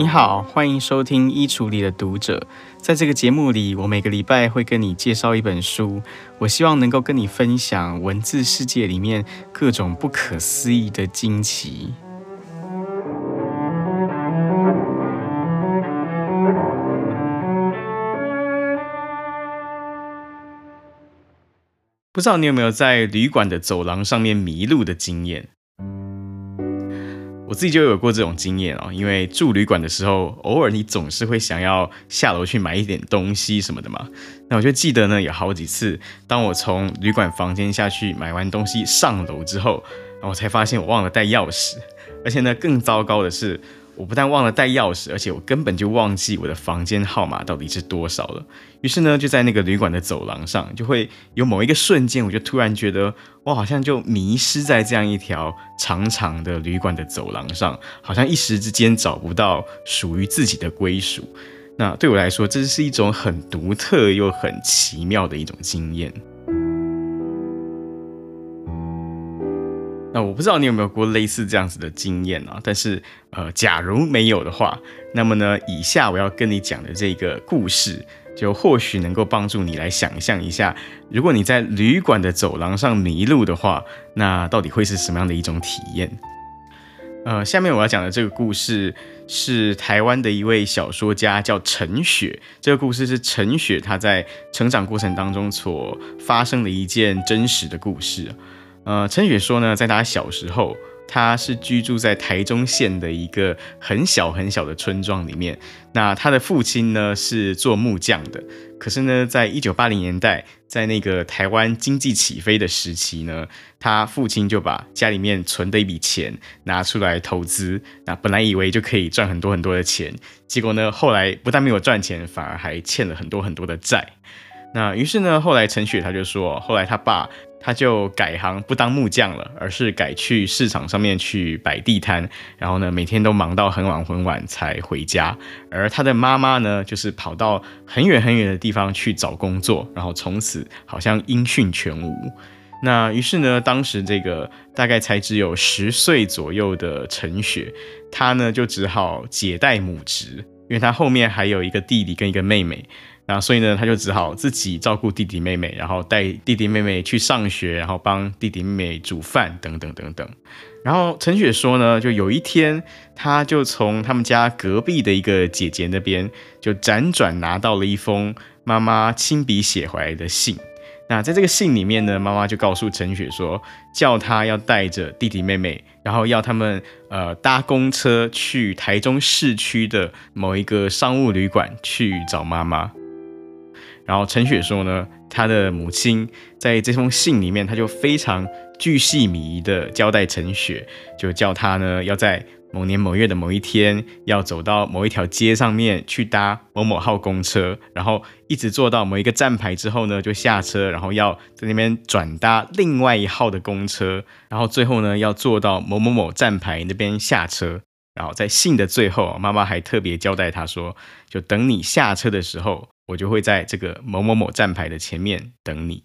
你好，欢迎收听《衣橱里的读者》。在这个节目里，我每个礼拜会跟你介绍一本书，我希望能够跟你分享文字世界里面各种不可思议的惊奇。不知道你有没有在旅馆的走廊上面迷路的经验？我自己就有过这种经验哦，因为住旅馆的时候，偶尔你总是会想要下楼去买一点东西什么的嘛。那我就记得呢，有好几次，当我从旅馆房间下去买完东西上楼之后，我才发现我忘了带钥匙，而且呢，更糟糕的是。我不但忘了带钥匙，而且我根本就忘记我的房间号码到底是多少了。于是呢，就在那个旅馆的走廊上，就会有某一个瞬间，我就突然觉得，我好像就迷失在这样一条长长的旅馆的走廊上，好像一时之间找不到属于自己的归属。那对我来说，这是一种很独特又很奇妙的一种经验。那我不知道你有没有过类似这样子的经验啊？但是，呃，假如没有的话，那么呢，以下我要跟你讲的这个故事，就或许能够帮助你来想象一下，如果你在旅馆的走廊上迷路的话，那到底会是什么样的一种体验？呃，下面我要讲的这个故事是台湾的一位小说家叫陈雪，这个故事是陈雪他在成长过程当中所发生的一件真实的故事。呃，陈雪说呢，在他小时候，他是居住在台中县的一个很小很小的村庄里面。那他的父亲呢是做木匠的，可是呢，在一九八零年代，在那个台湾经济起飞的时期呢，他父亲就把家里面存的一笔钱拿出来投资。那本来以为就可以赚很多很多的钱，结果呢，后来不但没有赚钱，反而还欠了很多很多的债。那于是呢，后来陈雪他就说，后来他爸。他就改行不当木匠了，而是改去市场上面去摆地摊，然后呢，每天都忙到很晚很晚才回家。而他的妈妈呢，就是跑到很远很远的地方去找工作，然后从此好像音讯全无。那于是呢，当时这个大概才只有十岁左右的陈雪，他呢就只好姐带母职，因为他后面还有一个弟弟跟一个妹妹。那所以呢，他就只好自己照顾弟弟妹妹，然后带弟弟妹妹去上学，然后帮弟弟妹妹煮饭等等等等。然后陈雪说呢，就有一天，他就从他们家隔壁的一个姐姐那边，就辗转拿到了一封妈妈亲笔写回来的信。那在这个信里面呢，妈妈就告诉陈雪说，叫他要带着弟弟妹妹，然后要他们呃搭公车去台中市区的某一个商务旅馆去找妈妈。然后陈雪说呢，她的母亲在这封信里面，她就非常巨细靡遗的交代陈雪，就叫她呢要在某年某月的某一天，要走到某一条街上面去搭某某号公车，然后一直坐到某一个站牌之后呢，就下车，然后要在那边转搭另外一号的公车，然后最后呢要坐到某某某站牌那边下车。然后在信的最后，妈妈还特别交代她说，就等你下车的时候。我就会在这个某某某站牌的前面等你。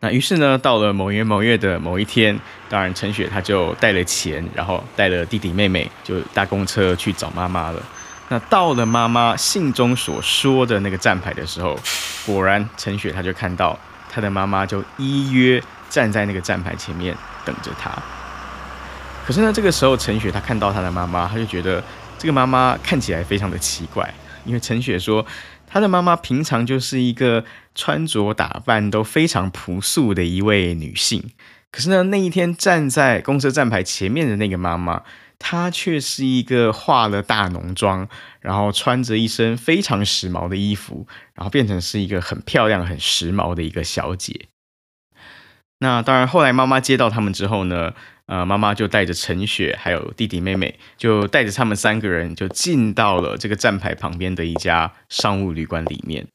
那于是呢，到了某月某月的某一天，当然陈雪她就带了钱，然后带了弟弟妹妹，就搭公车去找妈妈了。那到了妈妈信中所说的那个站牌的时候，果然陈雪她就看到她的妈妈就依约站在那个站牌前面等着她。可是呢，这个时候陈雪她看到她的妈妈，她就觉得这个妈妈看起来非常的奇怪，因为陈雪说。他的妈妈平常就是一个穿着打扮都非常朴素的一位女性，可是呢，那一天站在公车站牌前面的那个妈妈，她却是一个化了大浓妆，然后穿着一身非常时髦的衣服，然后变成是一个很漂亮、很时髦的一个小姐。那当然，后来妈妈接到他们之后呢，呃，妈妈就带着陈雪还有弟弟妹妹，就带着他们三个人就进到了这个站牌旁边的一家商务旅馆里面。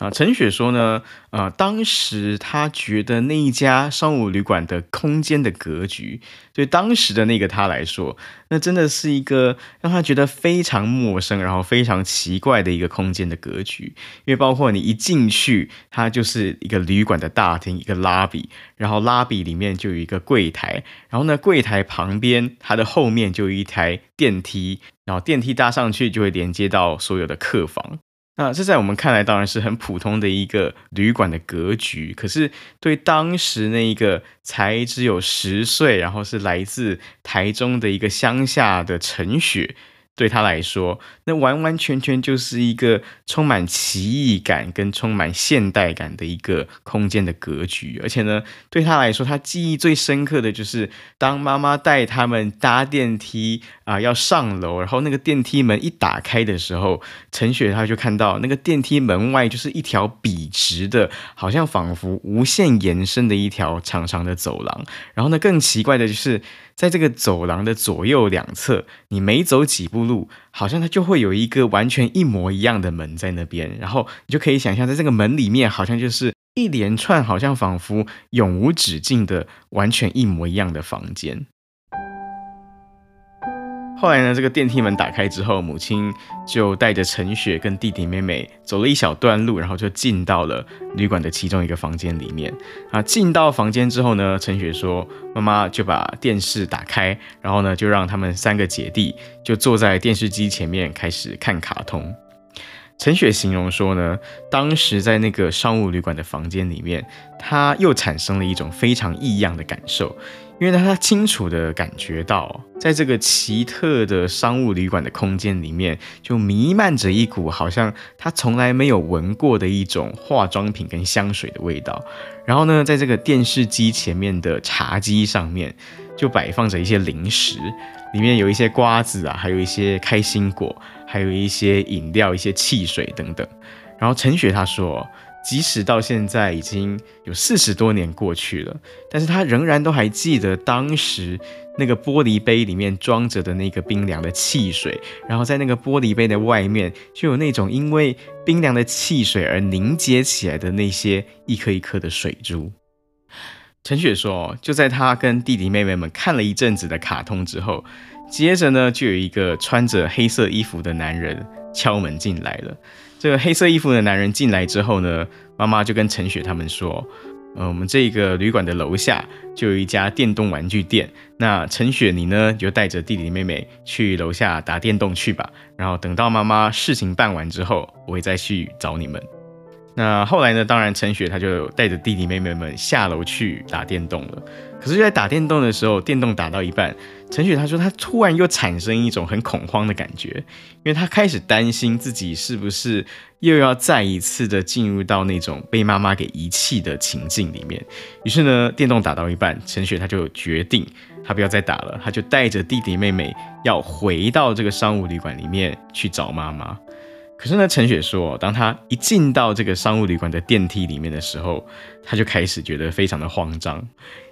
啊，陈雪说呢，呃，当时他觉得那一家商务旅馆的空间的格局，对当时的那个他来说，那真的是一个让他觉得非常陌生，然后非常奇怪的一个空间的格局。因为包括你一进去，它就是一个旅馆的大厅，一个拉比，然后拉比里面就有一个柜台，然后呢，柜台旁边它的后面就有一台电梯，然后电梯搭上去就会连接到所有的客房。那这在我们看来当然是很普通的一个旅馆的格局，可是对当时那一个才只有十岁，然后是来自台中的一个乡下的陈雪。对他来说，那完完全全就是一个充满奇异感跟充满现代感的一个空间的格局。而且呢，对他来说，他记忆最深刻的就是当妈妈带他们搭电梯啊、要上楼，然后那个电梯门一打开的时候，陈雪他就看到那个电梯门外就是一条笔直的，好像仿佛无限延伸的一条长长的走廊。然后呢，更奇怪的就是。在这个走廊的左右两侧，你每走几步路，好像它就会有一个完全一模一样的门在那边，然后你就可以想象，在这个门里面，好像就是一连串，好像仿佛永无止境的完全一模一样的房间。后来呢，这个电梯门打开之后，母亲就带着陈雪跟弟弟妹妹走了一小段路，然后就进到了旅馆的其中一个房间里面。啊，进到房间之后呢，陈雪说：“妈妈就把电视打开，然后呢，就让他们三个姐弟就坐在电视机前面开始看卡通。”陈雪形容说呢，当时在那个商务旅馆的房间里面，他又产生了一种非常异样的感受。因为他清楚地感觉到，在这个奇特的商务旅馆的空间里面，就弥漫着一股好像他从来没有闻过的一种化妆品跟香水的味道。然后呢，在这个电视机前面的茶几上面，就摆放着一些零食，里面有一些瓜子啊，还有一些开心果，还有一些饮料、一些汽水等等。然后陈雪他说。即使到现在已经有四十多年过去了，但是他仍然都还记得当时那个玻璃杯里面装着的那个冰凉的汽水，然后在那个玻璃杯的外面就有那种因为冰凉的汽水而凝结起来的那些一颗一颗的水珠。陈雪说，就在他跟弟弟妹妹们看了一阵子的卡通之后，接着呢，就有一个穿着黑色衣服的男人敲门进来了。这个黑色衣服的男人进来之后呢，妈妈就跟陈雪他们说：“呃，我们这个旅馆的楼下就有一家电动玩具店。那陈雪你呢，就带着弟弟妹妹去楼下打电动去吧。然后等到妈妈事情办完之后，我会再去找你们。”那后来呢，当然陈雪她就带着弟弟妹妹们下楼去打电动了。可是就在打电动的时候，电动打到一半，陈雪她说她突然又产生一种很恐慌的感觉，因为她开始担心自己是不是又要再一次的进入到那种被妈妈给遗弃的情境里面。于是呢，电动打到一半，陈雪她就决定她不要再打了，她就带着弟弟妹妹要回到这个商务旅馆里面去找妈妈。可是呢，陈雪说，当她一进到这个商务旅馆的电梯里面的时候，她就开始觉得非常的慌张，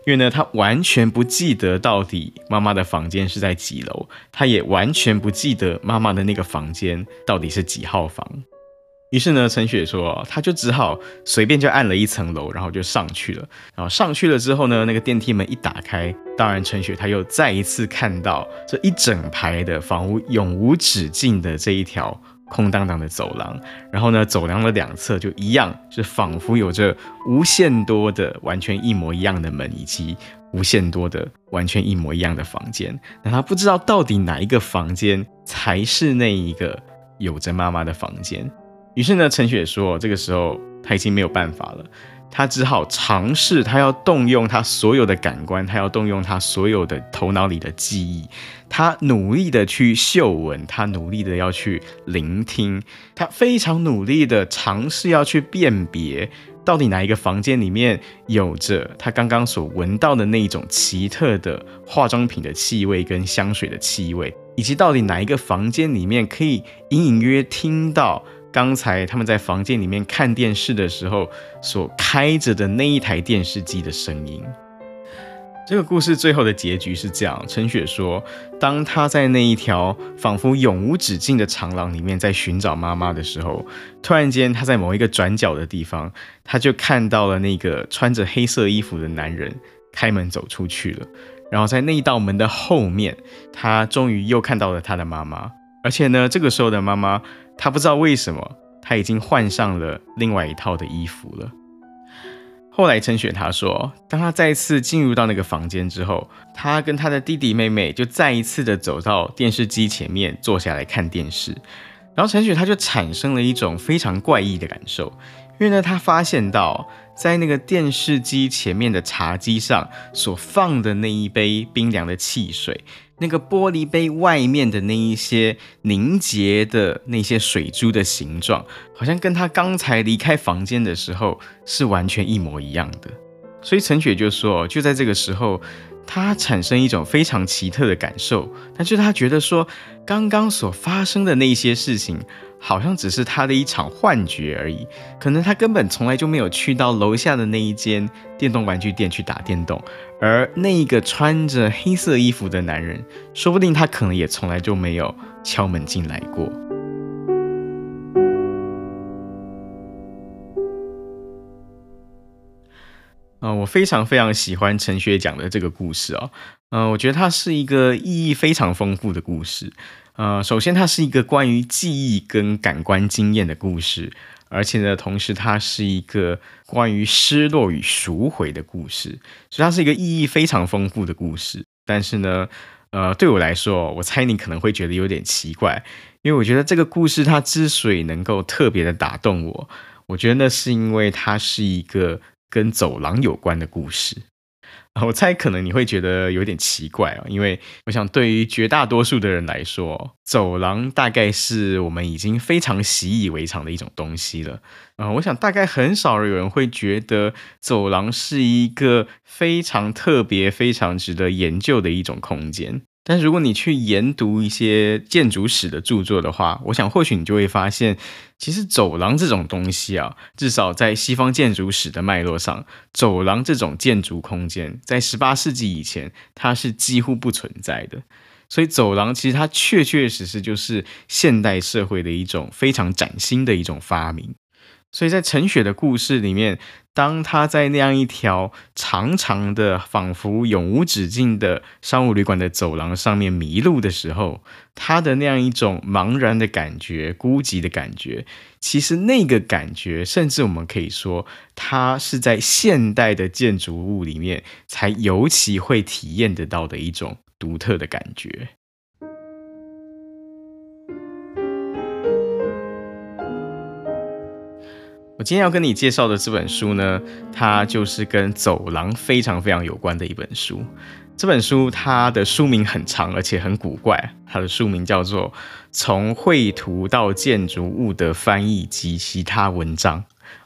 因为呢，她完全不记得到底妈妈的房间是在几楼，她也完全不记得妈妈的那个房间到底是几号房。于是呢，陈雪说，她就只好随便就按了一层楼，然后就上去了。然后上去了之后呢，那个电梯门一打开，当然陈雪她又再一次看到这一整排的房屋永无止境的这一条。空荡荡的走廊，然后呢，走廊的两侧就一样，是仿佛有着无限多的完全一模一样的门，以及无限多的完全一模一样的房间。那他不知道到底哪一个房间才是那一个有着妈妈的房间。于是呢，陈雪说，这个时候他已经没有办法了。他只好尝试，他要动用他所有的感官，他要动用他所有的头脑里的记忆，他努力的去嗅闻，他努力的要去聆听，他非常努力的尝试要去辨别，到底哪一个房间里面有着他刚刚所闻到的那一种奇特的化妆品的气味跟香水的气味，以及到底哪一个房间里面可以隐隐约约听到。刚才他们在房间里面看电视的时候，所开着的那一台电视机的声音。这个故事最后的结局是这样：陈雪说，当他在那一条仿佛永无止境的长廊里面在寻找妈妈的时候，突然间他在某一个转角的地方，他就看到了那个穿着黑色衣服的男人开门走出去了。然后在那一道门的后面，他终于又看到了他的妈妈。而且呢，这个时候的妈妈，他不知道为什么，他已经换上了另外一套的衣服了。后来陈雪他说，当他再次进入到那个房间之后，他跟他的弟弟妹妹就再一次的走到电视机前面坐下来看电视。然后陈雪他就产生了一种非常怪异的感受，因为呢，他发现到在那个电视机前面的茶几上所放的那一杯冰凉的汽水。那个玻璃杯外面的那一些凝结的那些水珠的形状，好像跟他刚才离开房间的时候是完全一模一样的。所以陈雪就说，就在这个时候，他产生一种非常奇特的感受，就是他觉得说，刚刚所发生的那些事情。好像只是他的一场幻觉而已，可能他根本从来就没有去到楼下的那一间电动玩具店去打电动，而那一个穿着黑色衣服的男人，说不定他可能也从来就没有敲门进来过。啊、我非常非常喜欢陈学讲的这个故事哦，嗯、我觉得它是一个意义非常丰富的故事。呃，首先，它是一个关于记忆跟感官经验的故事，而且呢，同时它是一个关于失落与赎回的故事，所以它是一个意义非常丰富的故事。但是呢，呃，对我来说，我猜你可能会觉得有点奇怪，因为我觉得这个故事它之所以能够特别的打动我，我觉得那是因为它是一个跟走廊有关的故事。我猜可能你会觉得有点奇怪哦，因为我想对于绝大多数的人来说，走廊大概是我们已经非常习以为常的一种东西了。嗯，我想大概很少有人会觉得走廊是一个非常特别、非常值得研究的一种空间。但是如果你去研读一些建筑史的著作的话，我想或许你就会发现，其实走廊这种东西啊，至少在西方建筑史的脉络上，走廊这种建筑空间在十八世纪以前它是几乎不存在的。所以走廊其实它确确实实就是现代社会的一种非常崭新的一种发明。所以在陈雪的故事里面，当他在那样一条长长的、仿佛永无止境的商务旅馆的走廊上面迷路的时候，他的那样一种茫然的感觉、孤寂的感觉，其实那个感觉，甚至我们可以说，他是在现代的建筑物里面才尤其会体验得到的一种独特的感觉。今天要跟你介绍的这本书呢，它就是跟走廊非常非常有关的一本书。这本书它的书名很长，而且很古怪。它的书名叫做《从绘图到建筑物的翻译及其他文章》。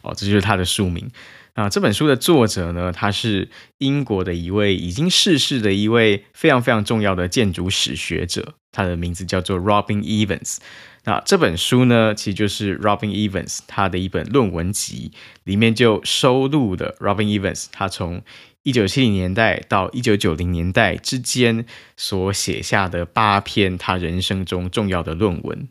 哦，这就是它的书名。啊，这本书的作者呢，他是英国的一位已经逝世的一位非常非常重要的建筑史学者，他的名字叫做 Robin Evans。那这本书呢，其实就是 Robin Evans 他的一本论文集，里面就收录了 Robin Evans 他从一九七零年代到一九九零年代之间所写下的八篇他人生中重要的论文。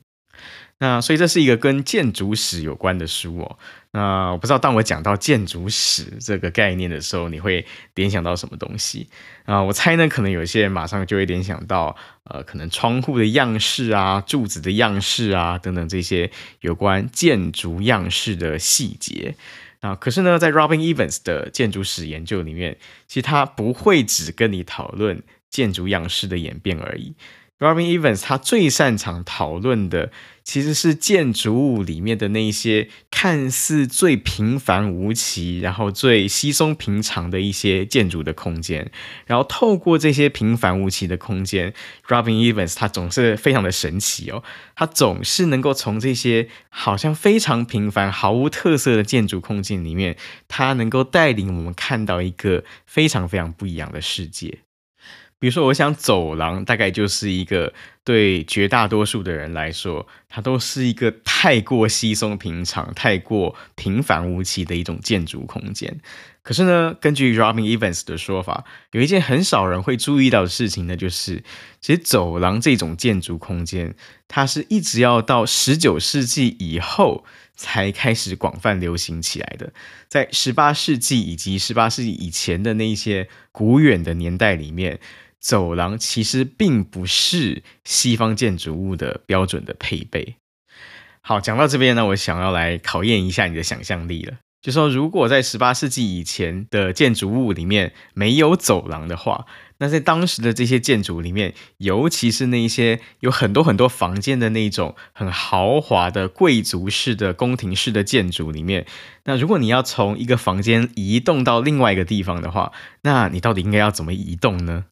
那所以这是一个跟建筑史有关的书哦。那我不知道，当我讲到建筑史这个概念的时候，你会联想到什么东西啊？我猜呢，可能有些人马上就会联想到，呃，可能窗户的样式啊、柱子的样式啊等等这些有关建筑样式的细节啊。可是呢，在 Robin Evans 的建筑史研究里面，其实他不会只跟你讨论建筑样式的演变而已。Robin Evans 他最擅长讨论的其实是建筑物里面的那些看似最平凡无奇，然后最稀松平常的一些建筑的空间。然后透过这些平凡无奇的空间，Robin Evans 他总是非常的神奇哦，他总是能够从这些好像非常平凡、毫无特色的建筑空间里面，他能够带领我们看到一个非常非常不一样的世界。比如说，我想走廊大概就是一个对绝大多数的人来说，它都是一个太过稀松平常、太过平凡无奇的一种建筑空间。可是呢，根据 Robin Evans 的说法，有一件很少人会注意到的事情呢，就是其实走廊这种建筑空间，它是一直要到十九世纪以后才开始广泛流行起来的。在十八世纪以及十八世纪以前的那些古远的年代里面。走廊其实并不是西方建筑物的标准的配备。好，讲到这边呢，我想要来考验一下你的想象力了。就说如果在十八世纪以前的建筑物里面没有走廊的话，那在当时的这些建筑里面，尤其是那些有很多很多房间的那种很豪华的贵族式的宫廷式的建筑里面，那如果你要从一个房间移动到另外一个地方的话，那你到底应该要怎么移动呢？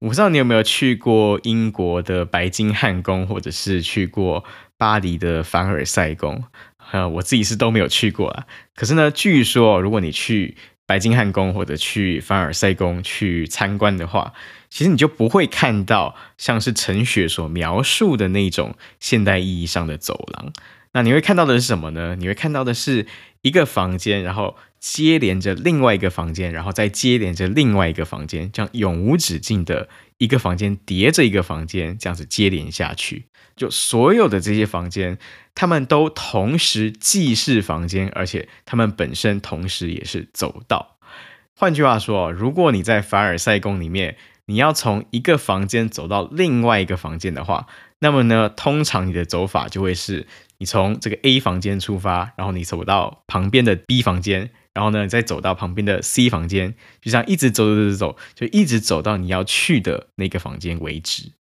我不知道你有没有去过英国的白金汉宫，或者是去过巴黎的凡尔赛宫。呃，我自己是都没有去过啊。可是呢，据说如果你去白金汉宫或者去凡尔赛宫去参观的话，其实你就不会看到像是陈雪所描述的那种现代意义上的走廊。那你会看到的是什么呢？你会看到的是一个房间，然后。接连着另外一个房间，然后再接连着另外一个房间，这样永无止境的一个房间叠着一个房间，这样子接连下去，就所有的这些房间，他们都同时既是房间，而且他们本身同时也是走道。换句话说，如果你在凡尔赛宫里面，你要从一个房间走到另外一个房间的话，那么呢，通常你的走法就会是你从这个 A 房间出发，然后你走到旁边的 B 房间。然后呢，再走到旁边的 C 房间，就这样一直走走走走，就一直走到你要去的那个房间为止。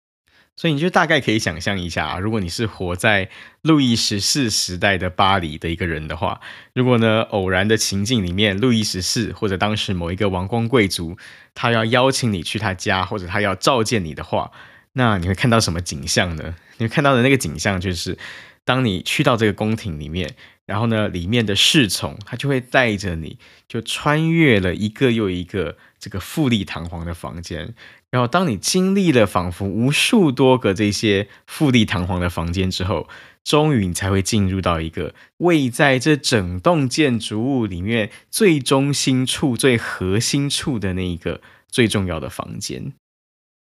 所以你就大概可以想象一下啊，如果你是活在路易十四时代的巴黎的一个人的话，如果呢，偶然的情境里面，路易十四或者当时某一个王公贵族，他要邀请你去他家，或者他要召见你的话，那你会看到什么景象呢？你会看到的那个景象就是，当你去到这个宫廷里面。然后呢，里面的侍从他就会带着你，就穿越了一个又一个这个富丽堂皇的房间。然后，当你经历了仿佛无数多个这些富丽堂皇的房间之后，终于你才会进入到一个位在这整栋建筑物里面最中心处、最核心处的那一个最重要的房间。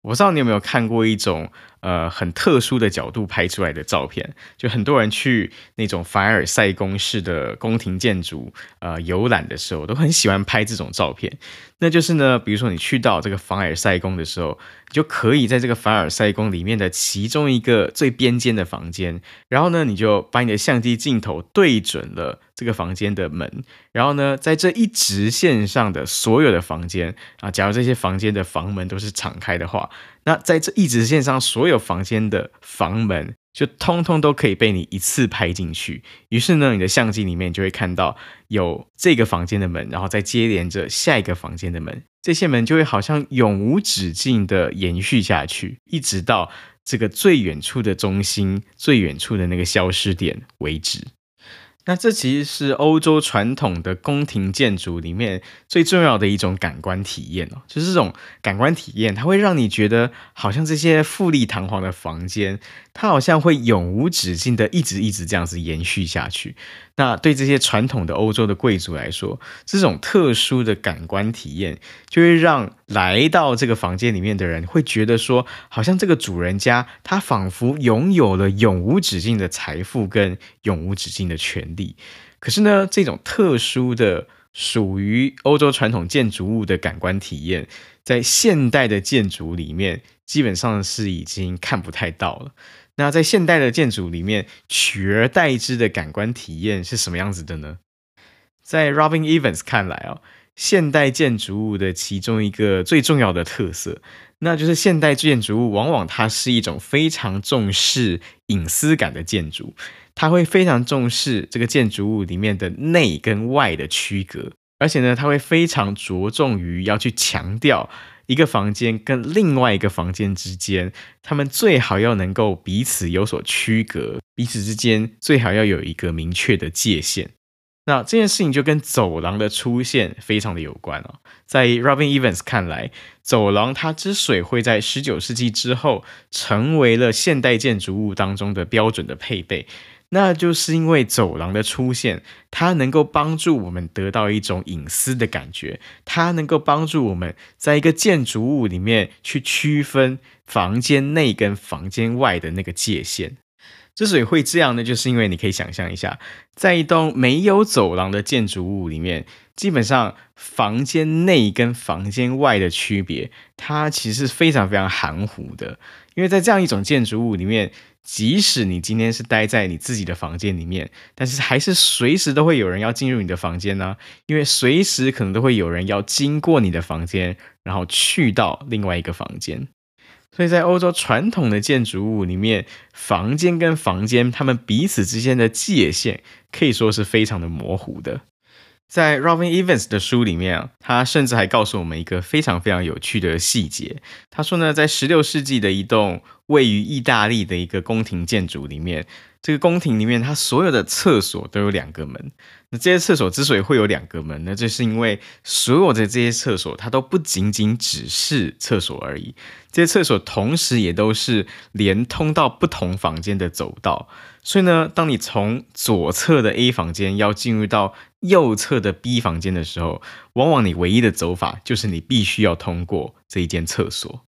我不知道你有没有看过一种呃很特殊的角度拍出来的照片，就很多人去那种凡尔赛宫式的宫廷建筑呃游览的时候，都很喜欢拍这种照片。那就是呢，比如说你去到这个凡尔赛宫的时候，你就可以在这个凡尔赛宫里面的其中一个最边间的房间，然后呢，你就把你的相机镜头对准了这个房间的门，然后呢，在这一直线上的所有的房间啊，假如这些房间的房门都是敞开的话。那在这一直线上，所有房间的房门就通通都可以被你一次拍进去。于是呢，你的相机里面就会看到有这个房间的门，然后再接连着下一个房间的门，这些门就会好像永无止境的延续下去，一直到这个最远处的中心、最远处的那个消失点为止。那这其实是欧洲传统的宫廷建筑里面最重要的一种感官体验哦，就是这种感官体验，它会让你觉得好像这些富丽堂皇的房间，它好像会永无止境的一直一直这样子延续下去。那对这些传统的欧洲的贵族来说，这种特殊的感官体验，就会让来到这个房间里面的人会觉得说，好像这个主人家他仿佛拥有了永无止境的财富跟永无止境的权利。可是呢，这种特殊的属于欧洲传统建筑物的感官体验，在现代的建筑里面，基本上是已经看不太到了。那在现代的建筑里面，取而代之的感官体验是什么样子的呢？在 Robin Evans 看来哦，现代建筑物的其中一个最重要的特色，那就是现代建筑物往往它是一种非常重视隐私感的建筑，它会非常重视这个建筑物里面的内跟外的区隔，而且呢，它会非常着重于要去强调。一个房间跟另外一个房间之间，他们最好要能够彼此有所区隔，彼此之间最好要有一个明确的界限。那这件事情就跟走廊的出现非常的有关哦。在 Robin Evans 看来，走廊它之所以会在十九世纪之后成为了现代建筑物当中的标准的配备，那就是因为走廊的出现，它能够帮助我们得到一种隐私的感觉，它能够帮助我们在一个建筑物里面去区分房间内跟房间外的那个界限。之所以会这样呢，就是因为你可以想象一下，在一栋没有走廊的建筑物里面，基本上房间内跟房间外的区别，它其实是非常非常含糊的。因为在这样一种建筑物里面，即使你今天是待在你自己的房间里面，但是还是随时都会有人要进入你的房间呢，因为随时可能都会有人要经过你的房间，然后去到另外一个房间。所以在欧洲传统的建筑物里面，房间跟房间，他们彼此之间的界限可以说是非常的模糊的。在 Robin Evans 的书里面啊，他甚至还告诉我们一个非常非常有趣的细节。他说呢，在十六世纪的一栋位于意大利的一个宫廷建筑里面，这个宫廷里面它所有的厕所都有两个门。那这些厕所之所以会有两个门呢，就是因为所有的这些厕所，它都不仅仅只是厕所而已。这些厕所同时也都是连通到不同房间的走道。所以呢，当你从左侧的 A 房间要进入到右侧的 B 房间的时候，往往你唯一的走法就是你必须要通过这一间厕所。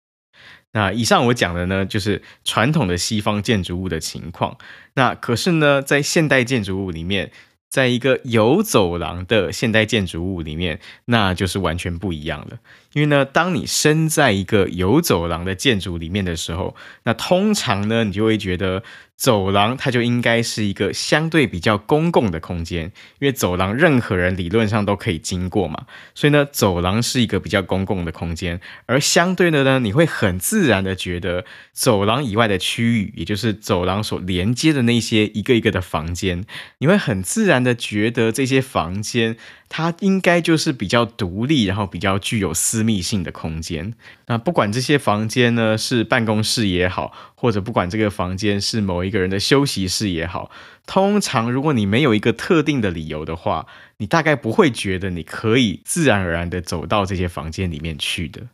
那以上我讲的呢，就是传统的西方建筑物的情况。那可是呢，在现代建筑物里面，在一个有走廊的现代建筑物里面，那就是完全不一样了。因为呢，当你身在一个有走廊的建筑里面的时候，那通常呢，你就会觉得。走廊它就应该是一个相对比较公共的空间，因为走廊任何人理论上都可以经过嘛，所以呢，走廊是一个比较公共的空间。而相对的呢，你会很自然的觉得走廊以外的区域，也就是走廊所连接的那些一个一个的房间，你会很自然的觉得这些房间。它应该就是比较独立，然后比较具有私密性的空间。那不管这些房间呢，是办公室也好，或者不管这个房间是某一个人的休息室也好，通常如果你没有一个特定的理由的话，你大概不会觉得你可以自然而然的走到这些房间里面去的。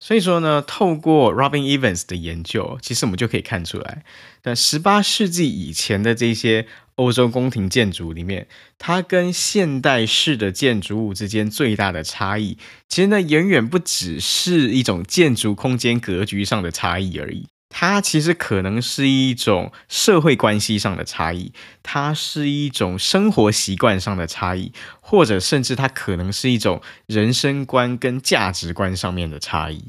所以说呢，透过 Robin Evans 的研究，其实我们就可以看出来，在十八世纪以前的这些欧洲宫廷建筑里面，它跟现代式的建筑物之间最大的差异，其实呢，远远不只是一种建筑空间格局上的差异而已，它其实可能是一种社会关系上的差异，它是一种生活习惯上的差异。或者甚至它可能是一种人生观跟价值观上面的差异。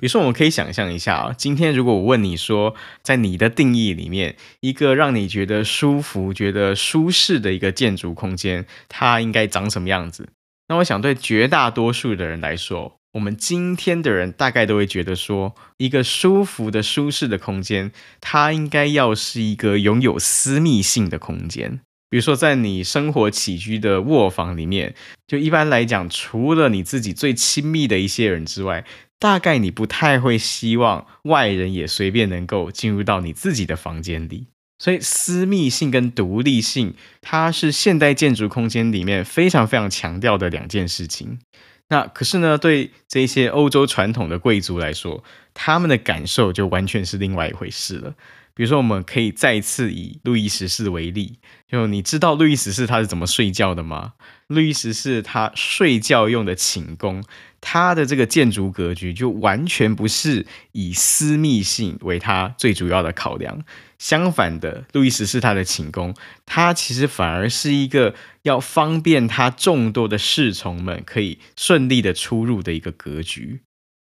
比如说，我们可以想象一下啊，今天如果我问你说，在你的定义里面，一个让你觉得舒服、觉得舒适的一个建筑空间，它应该长什么样子？那我想，对绝大多数的人来说，我们今天的人大概都会觉得说，一个舒服的、舒适的空间，它应该要是一个拥有私密性的空间。比如说，在你生活起居的卧房里面，就一般来讲，除了你自己最亲密的一些人之外，大概你不太会希望外人也随便能够进入到你自己的房间里。所以，私密性跟独立性，它是现代建筑空间里面非常非常强调的两件事情。那可是呢，对这些欧洲传统的贵族来说，他们的感受就完全是另外一回事了。比如说，我们可以再次以路易十四为例。就你知道路易十四他是怎么睡觉的吗？路易十四他睡觉用的寝宫，他的这个建筑格局就完全不是以私密性为他最主要的考量。相反的，路易十四他的寝宫，他其实反而是一个要方便他众多的侍从们可以顺利的出入的一个格局。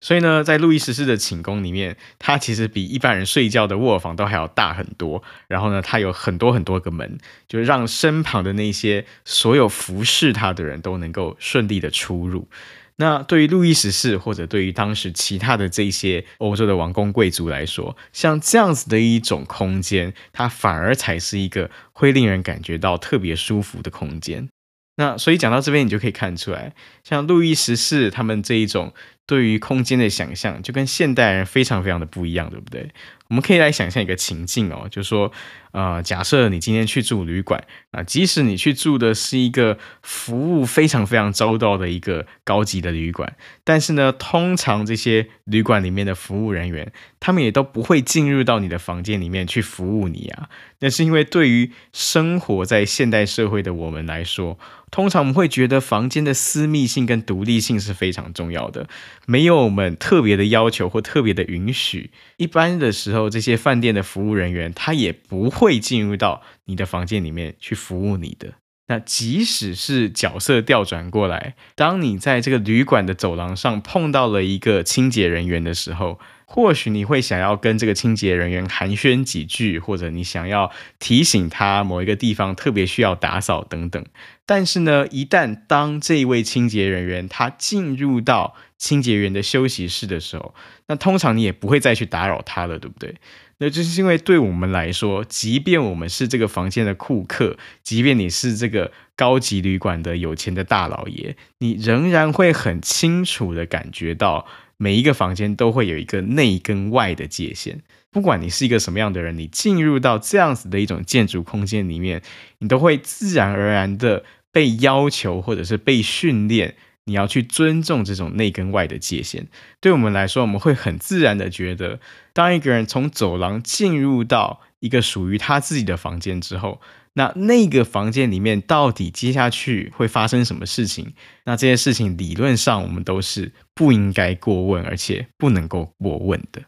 所以呢，在路易十四的寝宫里面，它其实比一般人睡觉的卧房都还要大很多。然后呢，它有很多很多个门，就让身旁的那些所有服侍他的人都能够顺利的出入。那对于路易十四或者对于当时其他的这些欧洲的王公贵族来说，像这样子的一种空间，它反而才是一个会令人感觉到特别舒服的空间。那所以讲到这边，你就可以看出来，像路易十四他们这一种。对于空间的想象就跟现代人非常非常的不一样，对不对？我们可以来想象一个情境哦，就是说，呃，假设你今天去住旅馆啊，即使你去住的是一个服务非常非常周到的一个高级的旅馆，但是呢，通常这些旅馆里面的服务人员，他们也都不会进入到你的房间里面去服务你啊。那是因为对于生活在现代社会的我们来说，通常我们会觉得房间的私密性跟独立性是非常重要的，没有我们特别的要求或特别的允许，一般的时候，这些饭店的服务人员他也不会进入到你的房间里面去服务你的。那即使是角色调转过来，当你在这个旅馆的走廊上碰到了一个清洁人员的时候，或许你会想要跟这个清洁人员寒暄几句，或者你想要提醒他某一个地方特别需要打扫等等。但是呢，一旦当这一位清洁人员他进入到清洁员的休息室的时候，那通常你也不会再去打扰他了，对不对？那就是因为对我们来说，即便我们是这个房间的顾客，即便你是这个高级旅馆的有钱的大老爷，你仍然会很清楚的感觉到。每一个房间都会有一个内跟外的界限，不管你是一个什么样的人，你进入到这样子的一种建筑空间里面，你都会自然而然的被要求或者是被训练，你要去尊重这种内跟外的界限。对我们来说，我们会很自然的觉得，当一个人从走廊进入到一个属于他自己的房间之后，那那个房间里面到底接下去会发生什么事情？那这些事情理论上我们都是不应该过问，而且不能够过问的。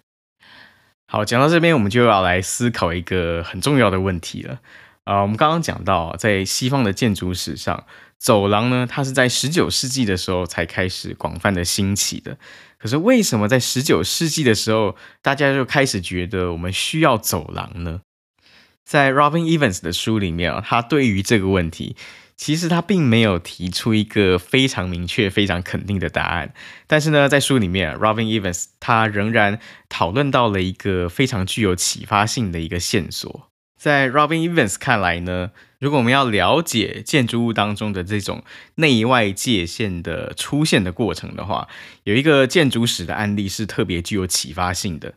好，讲到这边，我们就要来思考一个很重要的问题了。啊、呃，我们刚刚讲到，在西方的建筑史上，走廊呢，它是在十九世纪的时候才开始广泛的兴起的。可是为什么在十九世纪的时候，大家就开始觉得我们需要走廊呢？在 Robin Evans 的书里面啊，他对于这个问题，其实他并没有提出一个非常明确、非常肯定的答案。但是呢，在书里面，Robin Evans 他仍然讨论到了一个非常具有启发性的一个线索。在 Robin Evans 看来呢，如果我们要了解建筑物当中的这种内外界限的出现的过程的话，有一个建筑史的案例是特别具有启发性的。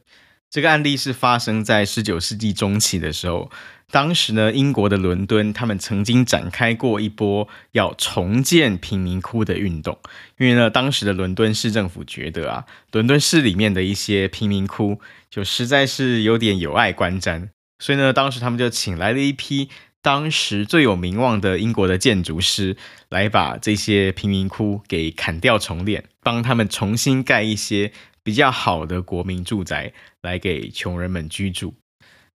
这个案例是发生在十九世纪中期的时候，当时呢，英国的伦敦，他们曾经展开过一波要重建贫民窟的运动，因为呢，当时的伦敦市政府觉得啊，伦敦市里面的一些贫民窟就实在是有点有碍观瞻，所以呢，当时他们就请来了一批当时最有名望的英国的建筑师，来把这些贫民窟给砍掉重练，帮他们重新盖一些。比较好的国民住宅来给穷人们居住。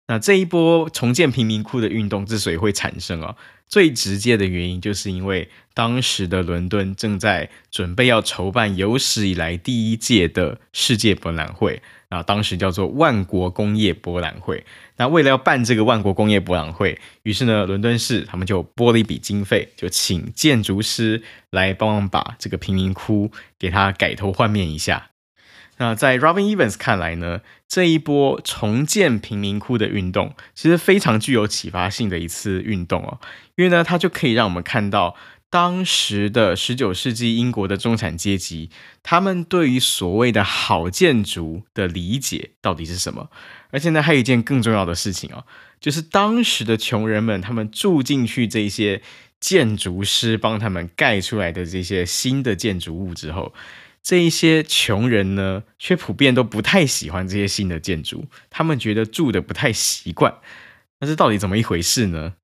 那这一波重建贫民窟的运动之所以会产生啊，最直接的原因就是因为当时的伦敦正在准备要筹办有史以来第一届的世界博览会，啊，当时叫做万国工业博览会。那为了要办这个万国工业博览会，于是呢，伦敦市他们就拨了一笔经费，就请建筑师来帮忙把这个贫民窟给它改头换面一下。那在 Robin Evans 看来呢，这一波重建贫民窟的运动其实非常具有启发性的一次运动哦，因为呢，它就可以让我们看到当时的十九世纪英国的中产阶级，他们对于所谓的好建筑的理解到底是什么。而且呢，还有一件更重要的事情哦，就是当时的穷人们，他们住进去这些建筑师帮他们盖出来的这些新的建筑物之后。这一些穷人呢，却普遍都不太喜欢这些新的建筑，他们觉得住的不太习惯。那这到底怎么一回事呢？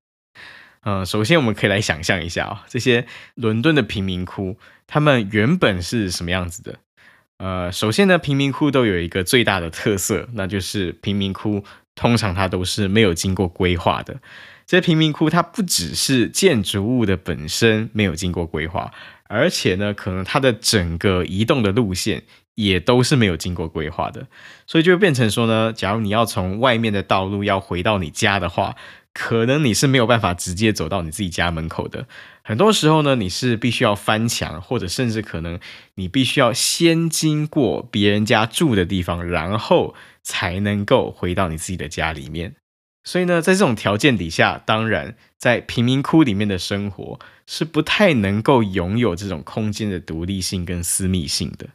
嗯，首先我们可以来想象一下啊，这些伦敦的贫民窟，他们原本是什么样子的？呃，首先呢，贫民窟都有一个最大的特色，那就是贫民窟通常它都是没有经过规划的。这些贫民窟它不只是建筑物的本身没有经过规划。而且呢，可能它的整个移动的路线也都是没有经过规划的，所以就变成说呢，假如你要从外面的道路要回到你家的话，可能你是没有办法直接走到你自己家门口的。很多时候呢，你是必须要翻墙，或者甚至可能你必须要先经过别人家住的地方，然后才能够回到你自己的家里面。所以呢，在这种条件底下，当然在贫民窟里面的生活是不太能够拥有这种空间的独立性跟私密性的。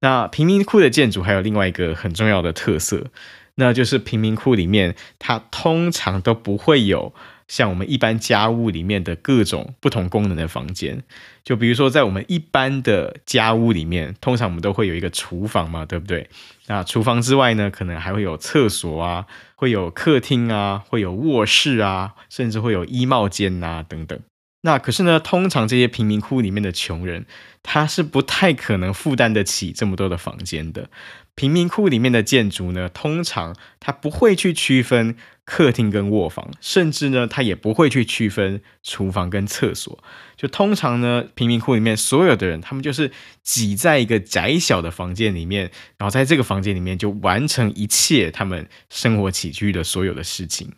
那贫民窟的建筑还有另外一个很重要的特色，那就是贫民窟里面它通常都不会有像我们一般家屋里面的各种不同功能的房间。就比如说在我们一般的家屋里面，通常我们都会有一个厨房嘛，对不对？那厨房之外呢，可能还会有厕所啊，会有客厅啊，会有卧室啊，甚至会有衣帽间啊等等。那可是呢，通常这些贫民窟里面的穷人，他是不太可能负担得起这么多的房间的。贫民窟里面的建筑呢，通常它不会去区分客厅跟卧房，甚至呢，它也不会去区分厨房跟厕所。就通常呢，贫民窟里面所有的人，他们就是挤在一个窄小的房间里面，然后在这个房间里面就完成一切他们生活起居的所有的事情。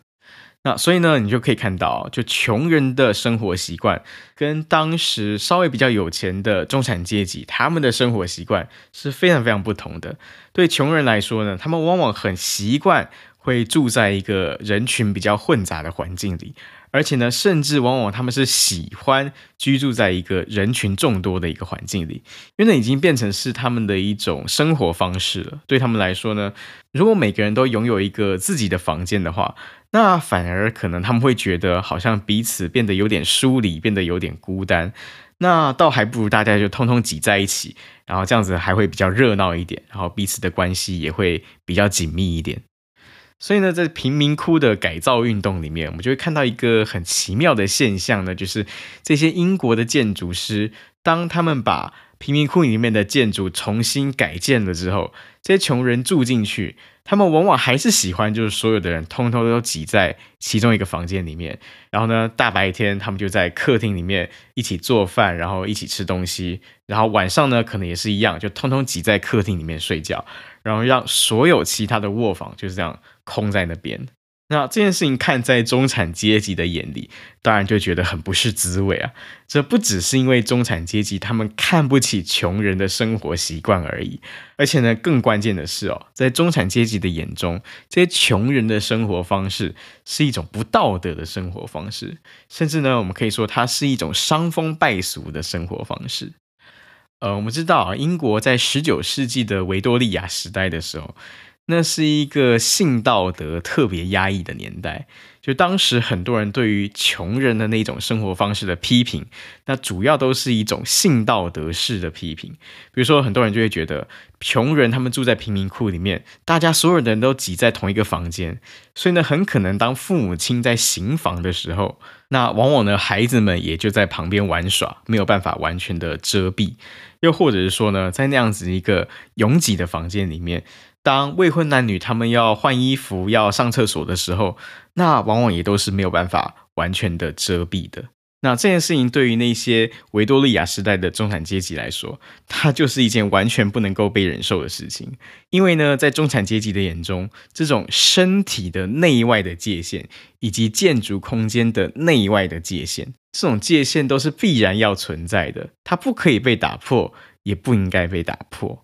那所以呢，你就可以看到，就穷人的生活习惯跟当时稍微比较有钱的中产阶级，他们的生活习惯是非常非常不同的。对穷人来说呢，他们往往很习惯会住在一个人群比较混杂的环境里。而且呢，甚至往往他们是喜欢居住在一个人群众多的一个环境里，因为那已经变成是他们的一种生活方式了。对他们来说呢，如果每个人都拥有一个自己的房间的话，那反而可能他们会觉得好像彼此变得有点疏离，变得有点孤单。那倒还不如大家就通通挤在一起，然后这样子还会比较热闹一点，然后彼此的关系也会比较紧密一点。所以呢，在贫民窟的改造运动里面，我们就会看到一个很奇妙的现象呢，就是这些英国的建筑师，当他们把贫民窟里面的建筑重新改建了之后，这些穷人住进去，他们往往还是喜欢，就是所有的人通通都挤在其中一个房间里面，然后呢，大白天他们就在客厅里面一起做饭，然后一起吃东西，然后晚上呢，可能也是一样，就通通挤在客厅里面睡觉，然后让所有其他的卧房就是这样。空在那边，那这件事情看在中产阶级的眼里，当然就觉得很不是滋味啊。这不只是因为中产阶级他们看不起穷人的生活习惯而已，而且呢，更关键的是哦，在中产阶级的眼中，这些穷人的生活方式是一种不道德的生活方式，甚至呢，我们可以说它是一种伤风败俗的生活方式。呃，我们知道啊，英国在十九世纪的维多利亚时代的时候。那是一个性道德特别压抑的年代，就当时很多人对于穷人的那种生活方式的批评，那主要都是一种性道德式的批评。比如说，很多人就会觉得穷人他们住在贫民窟里面，大家所有的人都挤在同一个房间，所以呢，很可能当父母亲在行房的时候，那往往呢，孩子们也就在旁边玩耍，没有办法完全的遮蔽。又或者是说呢，在那样子一个拥挤的房间里面。当未婚男女他们要换衣服、要上厕所的时候，那往往也都是没有办法完全的遮蔽的。那这件事情对于那些维多利亚时代的中产阶级来说，它就是一件完全不能够被忍受的事情。因为呢，在中产阶级的眼中，这种身体的内外的界限，以及建筑空间的内外的界限，这种界限都是必然要存在的，它不可以被打破，也不应该被打破。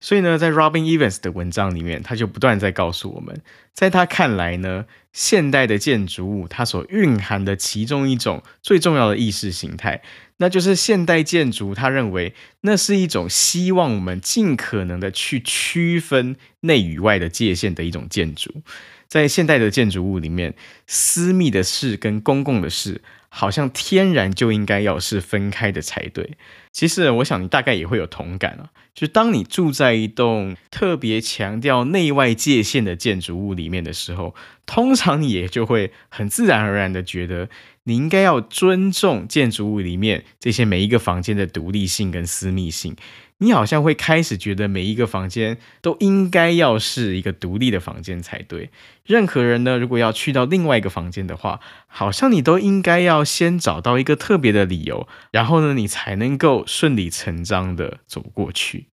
所以呢，在 Robin Evans 的文章里面，他就不断在告诉我们，在他看来呢，现代的建筑物它所蕴含的其中一种最重要的意识形态，那就是现代建筑。他认为那是一种希望我们尽可能的去区分内与外的界限的一种建筑。在现代的建筑物里面，私密的事跟公共的事，好像天然就应该要是分开的才对。其实，我想你大概也会有同感啊。就当你住在一栋特别强调内外界限的建筑物里面的时候，通常你也就会很自然而然的觉得，你应该要尊重建筑物里面这些每一个房间的独立性跟私密性。你好像会开始觉得每一个房间都应该要是一个独立的房间才对。任何人呢，如果要去到另外一个房间的话，好像你都应该要先找到一个特别的理由，然后呢，你才能够顺理成章的走过去。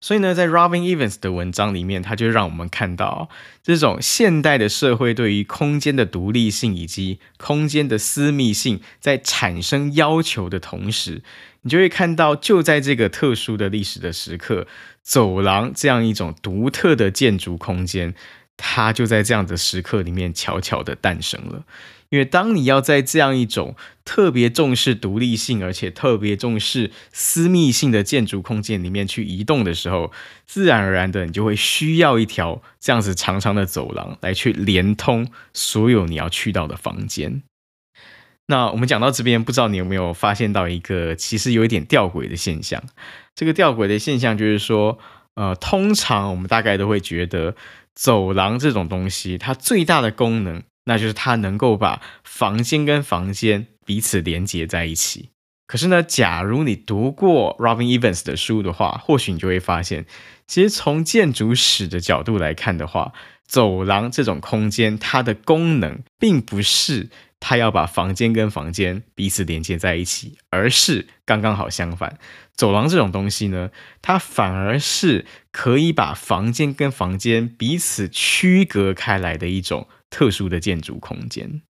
所以呢，在 Robin Evans 的文章里面，他就让我们看到这种现代的社会对于空间的独立性以及空间的私密性在产生要求的同时，你就会看到，就在这个特殊的历史的时刻，走廊这样一种独特的建筑空间，它就在这样的时刻里面悄悄的诞生了。因为当你要在这样一种特别重视独立性，而且特别重视私密性的建筑空间里面去移动的时候，自然而然的你就会需要一条这样子长长的走廊来去连通所有你要去到的房间。那我们讲到这边，不知道你有没有发现到一个其实有一点吊诡的现象？这个吊诡的现象就是说，呃，通常我们大概都会觉得走廊这种东西，它最大的功能，那就是它能够把房间跟房间彼此连接在一起。可是呢，假如你读过 Robin Evans 的书的话，或许你就会发现，其实从建筑史的角度来看的话，走廊这种空间，它的功能并不是它要把房间跟房间彼此连接在一起，而是刚刚好相反。走廊这种东西呢，它反而是可以把房间跟房间彼此区隔开来的一种。特殊的建筑空间，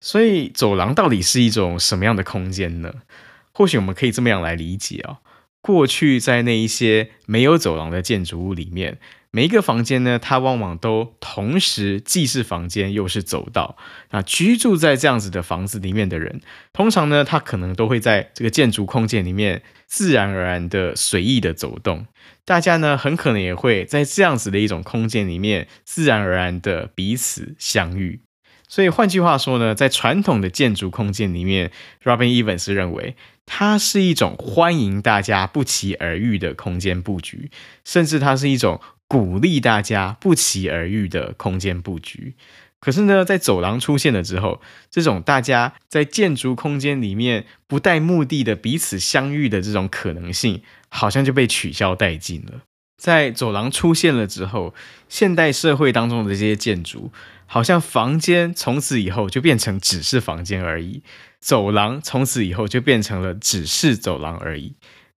所以走廊到底是一种什么样的空间呢？或许我们可以这么样来理解哦。过去在那一些没有走廊的建筑物里面，每一个房间呢，它往往都同时既是房间又是走道。那居住在这样子的房子里面的人，通常呢，他可能都会在这个建筑空间里面自然而然的随意的走动。大家呢，很可能也会在这样子的一种空间里面，自然而然的彼此相遇。所以换句话说呢，在传统的建筑空间里面，Robin Evans 认为它是一种欢迎大家不期而遇的空间布局，甚至它是一种鼓励大家不期而遇的空间布局。可是呢，在走廊出现了之后，这种大家在建筑空间里面不带目的的彼此相遇的这种可能性，好像就被取消殆尽了。在走廊出现了之后，现代社会当中的这些建筑，好像房间从此以后就变成只是房间而已，走廊从此以后就变成了只是走廊而已。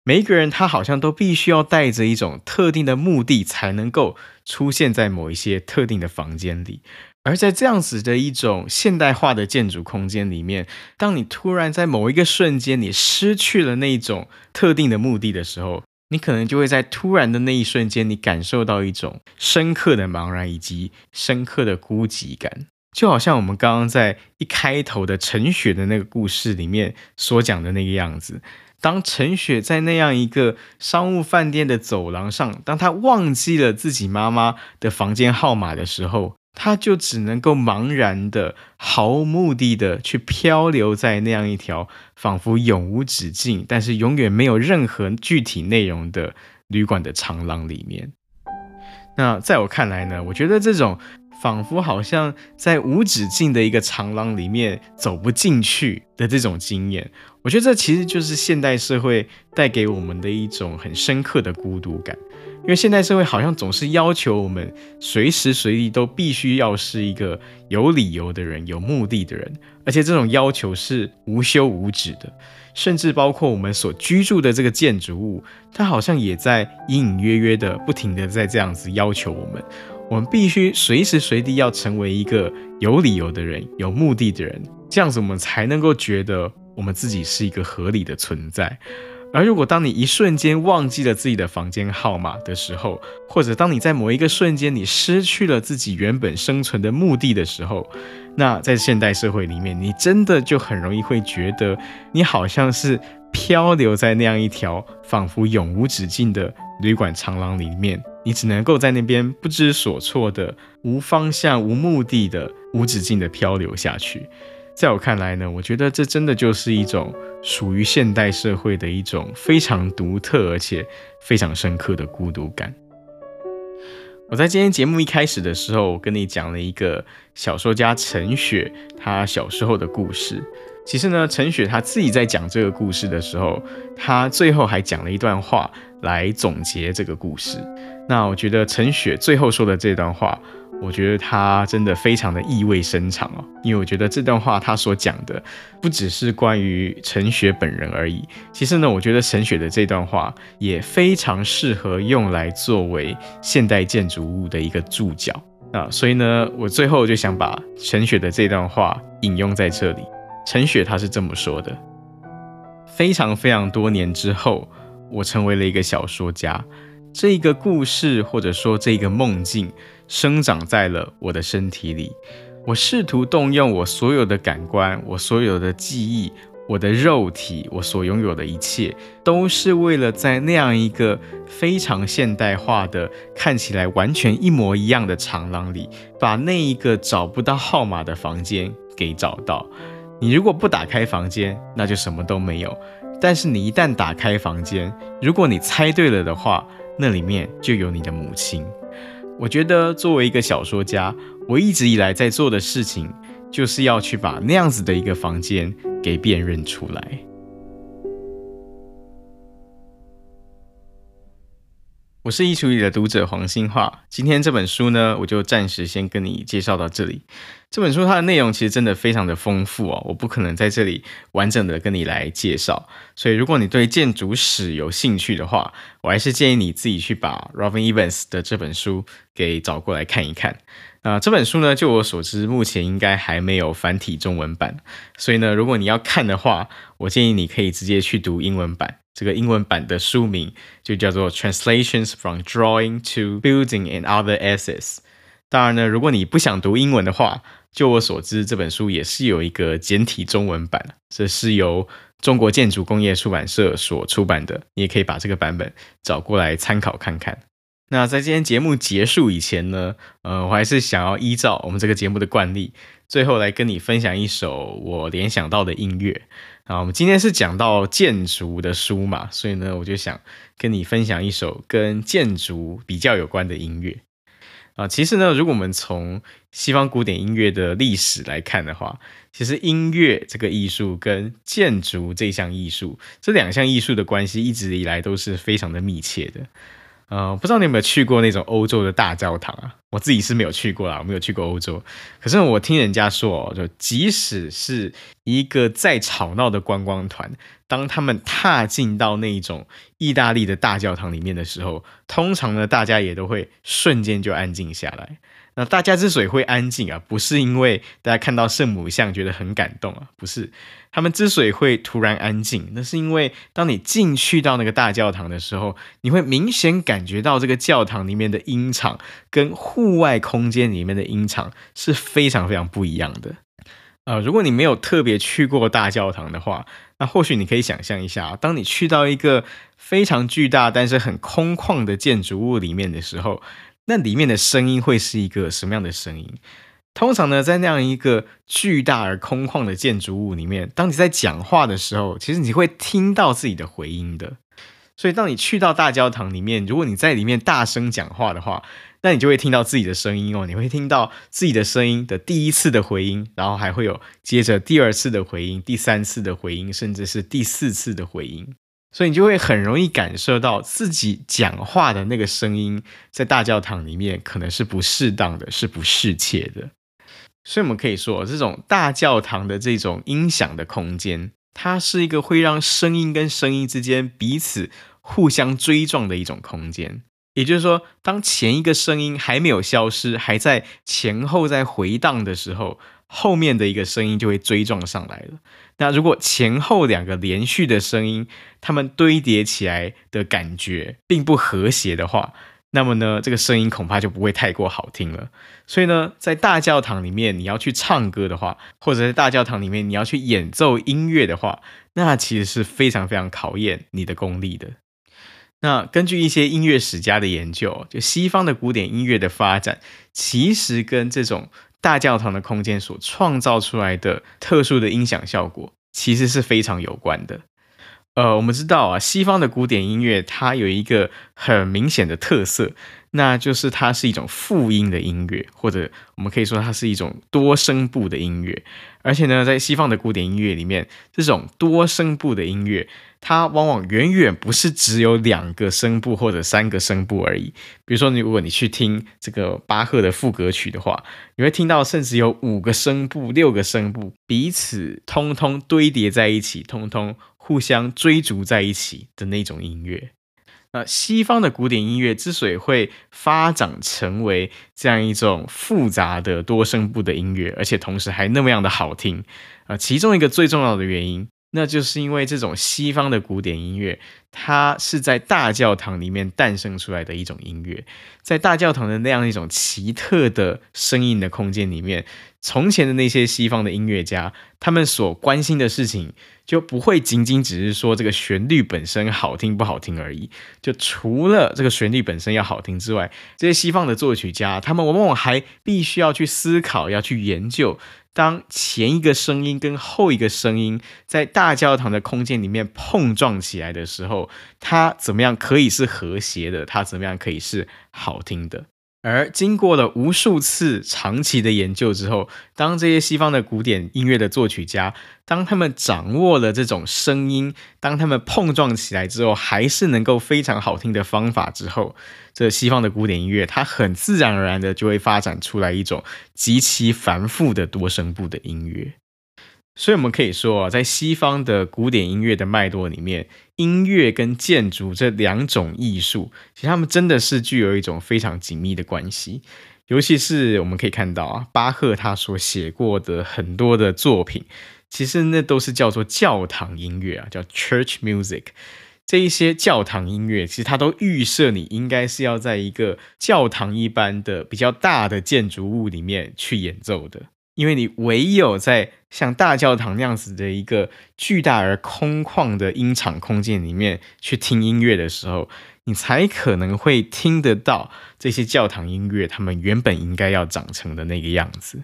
每一个人他好像都必须要带着一种特定的目的，才能够出现在某一些特定的房间里。而在这样子的一种现代化的建筑空间里面，当你突然在某一个瞬间你失去了那一种特定的目的的时候，你可能就会在突然的那一瞬间，你感受到一种深刻的茫然以及深刻的孤寂感，就好像我们刚刚在一开头的陈雪的那个故事里面所讲的那个样子。当陈雪在那样一个商务饭店的走廊上，当她忘记了自己妈妈的房间号码的时候，她就只能够茫然的、毫无目的的去漂流在那样一条仿佛永无止境，但是永远没有任何具体内容的旅馆的长廊里面。那在我看来呢，我觉得这种仿佛好像在无止境的一个长廊里面走不进去的这种经验，我觉得这其实就是现代社会带给我们的一种很深刻的孤独感。因为现代社会好像总是要求我们随时随地都必须要是一个有理由的人、有目的的人，而且这种要求是无休无止的，甚至包括我们所居住的这个建筑物，它好像也在隐隐约约的、不停的在这样子要求我们，我们必须随时随地要成为一个有理由的人、有目的的人，这样子我们才能够觉得我们自己是一个合理的存在。而如果当你一瞬间忘记了自己的房间号码的时候，或者当你在某一个瞬间你失去了自己原本生存的目的的时候，那在现代社会里面，你真的就很容易会觉得你好像是漂流在那样一条仿佛永无止境的旅馆长廊里面，你只能够在那边不知所措的、无方向、无目的的、无止境的漂流下去。在我看来呢，我觉得这真的就是一种属于现代社会的一种非常独特而且非常深刻的孤独感。我在今天节目一开始的时候，我跟你讲了一个小说家陈雪他小时候的故事。其实呢，陈雪他自己在讲这个故事的时候，他最后还讲了一段话来总结这个故事。那我觉得陈雪最后说的这段话。我觉得他真的非常的意味深长哦，因为我觉得这段话他所讲的不只是关于陈雪本人而已。其实呢，我觉得陈雪的这段话也非常适合用来作为现代建筑物的一个注脚啊。所以呢，我最后就想把陈雪的这段话引用在这里。陈雪他是这么说的：非常非常多年之后，我成为了一个小说家。这一个故事或者说这个梦境。生长在了我的身体里，我试图动用我所有的感官，我所有的记忆，我的肉体，我所拥有的一切，都是为了在那样一个非常现代化的、看起来完全一模一样的长廊里，把那一个找不到号码的房间给找到。你如果不打开房间，那就什么都没有。但是你一旦打开房间，如果你猜对了的话，那里面就有你的母亲。我觉得作为一个小说家，我一直以来在做的事情，就是要去把那样子的一个房间给辨认出来。我是艺术里的读者黄兴化，今天这本书呢，我就暂时先跟你介绍到这里。这本书它的内容其实真的非常的丰富哦，我不可能在这里完整的跟你来介绍，所以如果你对建筑史有兴趣的话，我还是建议你自己去把 Robin Evans 的这本书给找过来看一看。那、呃，这本书呢，就我所知，目前应该还没有繁体中文版，所以呢，如果你要看的话，我建议你可以直接去读英文版。这个英文版的书名就叫做《Translations from Drawing to Building and Other Assets》。当然呢，如果你不想读英文的话，就我所知，这本书也是有一个简体中文版，这是由中国建筑工业出版社所出版的。你也可以把这个版本找过来参考看看。那在今天节目结束以前呢，呃，我还是想要依照我们这个节目的惯例，最后来跟你分享一首我联想到的音乐。啊，我们今天是讲到建筑的书嘛，所以呢，我就想跟你分享一首跟建筑比较有关的音乐。啊，其实呢，如果我们从西方古典音乐的历史来看的话，其实音乐这个艺术跟建筑这项艺术，这两项艺术的关系一直以来都是非常的密切的。呃，不知道你有没有去过那种欧洲的大教堂啊？我自己是没有去过啦，我没有去过欧洲。可是我听人家说，就即使是一个再吵闹的观光团，当他们踏进到那一种意大利的大教堂里面的时候，通常呢，大家也都会瞬间就安静下来。那大家之所以会安静啊，不是因为大家看到圣母像觉得很感动啊，不是。他们之所以会突然安静，那是因为当你进去到那个大教堂的时候，你会明显感觉到这个教堂里面的音场跟户外空间里面的音场是非常非常不一样的。呃，如果你没有特别去过大教堂的话，那或许你可以想象一下，当你去到一个非常巨大但是很空旷的建筑物里面的时候。那里面的声音会是一个什么样的声音？通常呢，在那样一个巨大而空旷的建筑物里面，当你在讲话的时候，其实你会听到自己的回音的。所以，当你去到大教堂里面，如果你在里面大声讲话的话，那你就会听到自己的声音哦。你会听到自己的声音的第一次的回音，然后还会有接着第二次的回音、第三次的回音，甚至是第四次的回音。所以你就会很容易感受到自己讲话的那个声音，在大教堂里面可能是不适当的，是不适切的。所以我们可以说，这种大教堂的这种音响的空间，它是一个会让声音跟声音之间彼此互相追撞的一种空间。也就是说，当前一个声音还没有消失，还在前后在回荡的时候，后面的一个声音就会追撞上来了。那如果前后两个连续的声音，它们堆叠起来的感觉并不和谐的话，那么呢，这个声音恐怕就不会太过好听了。所以呢，在大教堂里面你要去唱歌的话，或者在大教堂里面你要去演奏音乐的话，那其实是非常非常考验你的功力的。那根据一些音乐史家的研究，就西方的古典音乐的发展，其实跟这种大教堂的空间所创造出来的特殊的音响效果，其实是非常有关的。呃，我们知道啊，西方的古典音乐它有一个很明显的特色，那就是它是一种复音的音乐，或者我们可以说它是一种多声部的音乐。而且呢，在西方的古典音乐里面，这种多声部的音乐，它往往远远不是只有两个声部或者三个声部而已。比如说，你如果你去听这个巴赫的赋格曲的话，你会听到甚至有五个声部、六个声部彼此通通堆叠在一起，通通互相追逐在一起的那种音乐。那西方的古典音乐之所以会发展成为这样一种复杂的多声部的音乐，而且同时还那么样的好听，呃，其中一个最重要的原因那就是因为这种西方的古典音乐，它是在大教堂里面诞生出来的一种音乐，在大教堂的那样一种奇特的声音的空间里面，从前的那些西方的音乐家，他们所关心的事情就不会仅仅只是说这个旋律本身好听不好听而已。就除了这个旋律本身要好听之外，这些西方的作曲家，他们往往还必须要去思考，要去研究。当前一个声音跟后一个声音在大教堂的空间里面碰撞起来的时候，它怎么样可以是和谐的？它怎么样可以是好听的？而经过了无数次长期的研究之后，当这些西方的古典音乐的作曲家，当他们掌握了这种声音，当他们碰撞起来之后，还是能够非常好听的方法之后，这西方的古典音乐，它很自然而然的就会发展出来一种极其繁复的多声部的音乐。所以，我们可以说啊，在西方的古典音乐的脉络里面，音乐跟建筑这两种艺术，其实他们真的是具有一种非常紧密的关系。尤其是我们可以看到啊，巴赫他所写过的很多的作品，其实那都是叫做教堂音乐啊，叫 church music。这一些教堂音乐，其实它都预设你应该是要在一个教堂一般的比较大的建筑物里面去演奏的。因为你唯有在像大教堂那样子的一个巨大而空旷的音场空间里面去听音乐的时候，你才可能会听得到这些教堂音乐他们原本应该要长成的那个样子。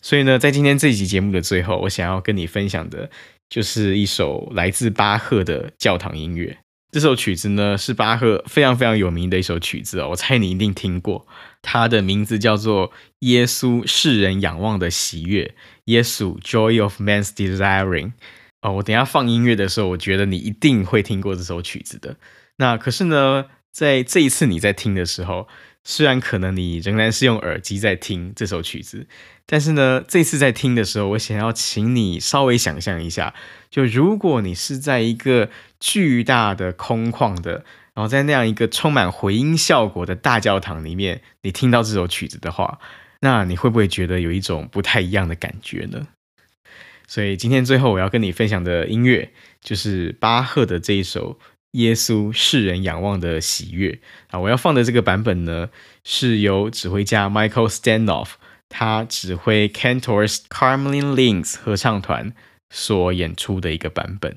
所以呢，在今天这集节目的最后，我想要跟你分享的就是一首来自巴赫的教堂音乐。这首曲子呢，是巴赫非常非常有名的一首曲子哦，我猜你一定听过。它的名字叫做《耶稣世人仰望的喜悦》，耶稣 Joy of Man's Desiring。哦，我等下放音乐的时候，我觉得你一定会听过这首曲子的。那可是呢，在这一次你在听的时候，虽然可能你仍然是用耳机在听这首曲子，但是呢，这次在听的时候，我想要请你稍微想象一下，就如果你是在一个巨大的空旷的，然后在那样一个充满回音效果的大教堂里面，你听到这首曲子的话，那你会不会觉得有一种不太一样的感觉呢？所以今天最后我要跟你分享的音乐，就是巴赫的这一首《耶稣世人仰望的喜悦》啊，我要放的这个版本呢，是由指挥家 Michael Stanoff 他指挥 Cantors Carmelin Links 合唱团所演出的一个版本。